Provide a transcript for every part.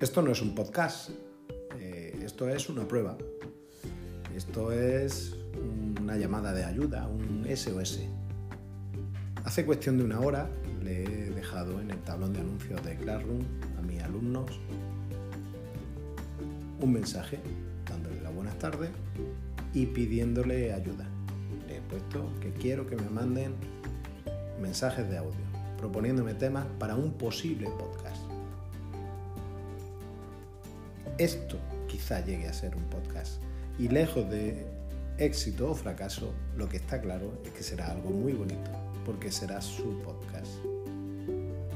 esto no es un podcast, eh, esto es una prueba, esto es una llamada de ayuda, un SOS. Hace cuestión de una hora le he dejado en el tablón de anuncios de Classroom a mis alumnos un mensaje dándole la buenas tardes y pidiéndole ayuda. Le he puesto que quiero que me manden mensajes de audio, proponiéndome temas para un posible podcast. Esto quizá llegue a ser un podcast y lejos de éxito o fracaso, lo que está claro es que será algo muy bonito, porque será su podcast.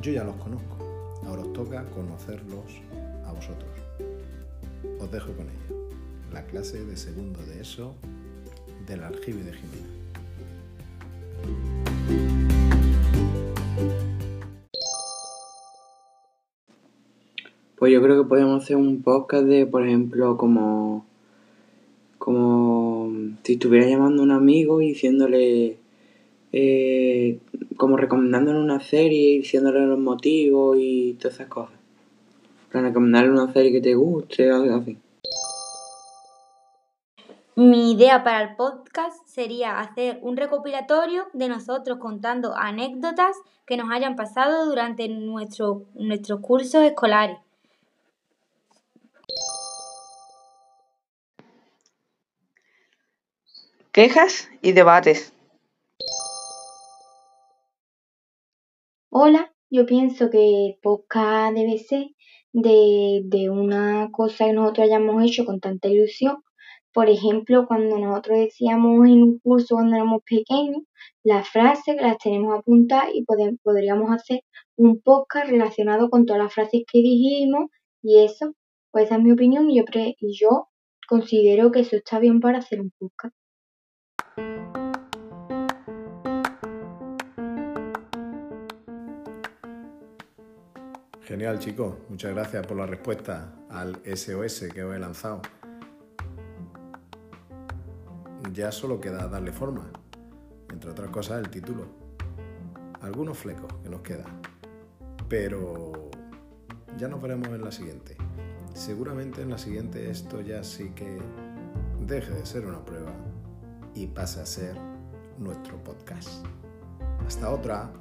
Yo ya los conozco, ahora os toca conocerlos a vosotros. Os dejo con ello. La clase de segundo de eso del aljibe de Jimena. Pues yo creo que podemos hacer un podcast de, por ejemplo, como, como si estuviera llamando a un amigo y diciéndole, eh, como recomendándole una serie y diciéndole los motivos y todas esas cosas. Para recomendarle una serie que te guste o algo así. Mi idea para el podcast sería hacer un recopilatorio de nosotros contando anécdotas que nos hayan pasado durante nuestro, nuestros cursos escolares. Quejas y debates. Hola, yo pienso que podcast debe ser de, de una cosa que nosotros hayamos hecho con tanta ilusión. Por ejemplo, cuando nosotros decíamos en un curso cuando éramos pequeños, las frases las tenemos apuntadas y podríamos hacer un podcast relacionado con todas las frases que dijimos y eso, pues esa es mi opinión y yo, y yo considero que eso está bien para hacer un podcast. Genial, chicos. Muchas gracias por la respuesta al SOS que os he lanzado. Ya solo queda darle forma. Entre otras cosas, el título. Algunos flecos que nos quedan. Pero ya nos veremos en la siguiente. Seguramente en la siguiente esto ya sí que deje de ser una prueba y pase a ser nuestro podcast. Hasta otra.